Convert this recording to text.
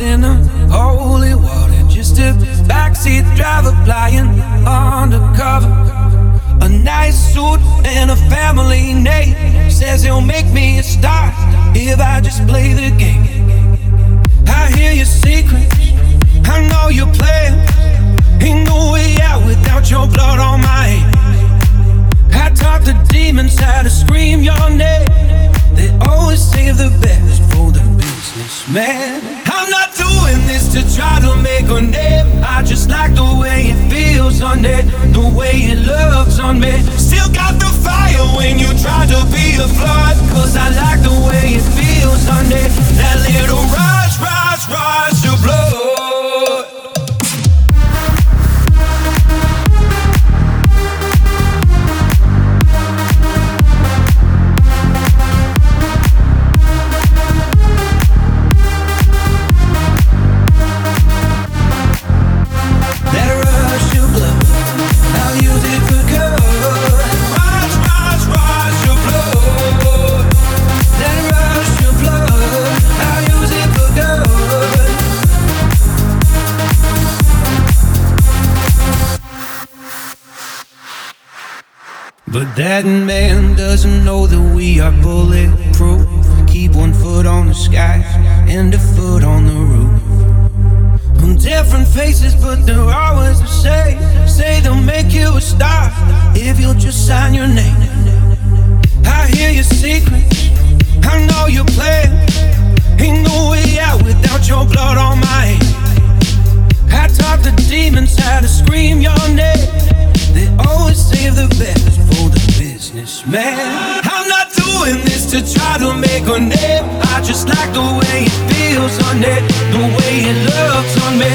in a holy water. Just a backseat driver flying undercover. A nice suit and a family name says he'll make me a star if I just play the game. I hear your secrets, I know you're playing. Ain't no way out without your blood on my hand. I talk to demons how to scream your name. They always save the best for the businessman. To try to make a name. I just like the way it feels on it, the way it looks on me. But that man doesn't know that we are bulletproof. Keep one foot on the sky and a foot on the roof. On different faces, but they're always the same. Say they'll make you a star if you'll just sign your name. I hear your secrets, businessman. I'm not doing this to try to make a name. I just like the way it feels on it, the way it looks on me.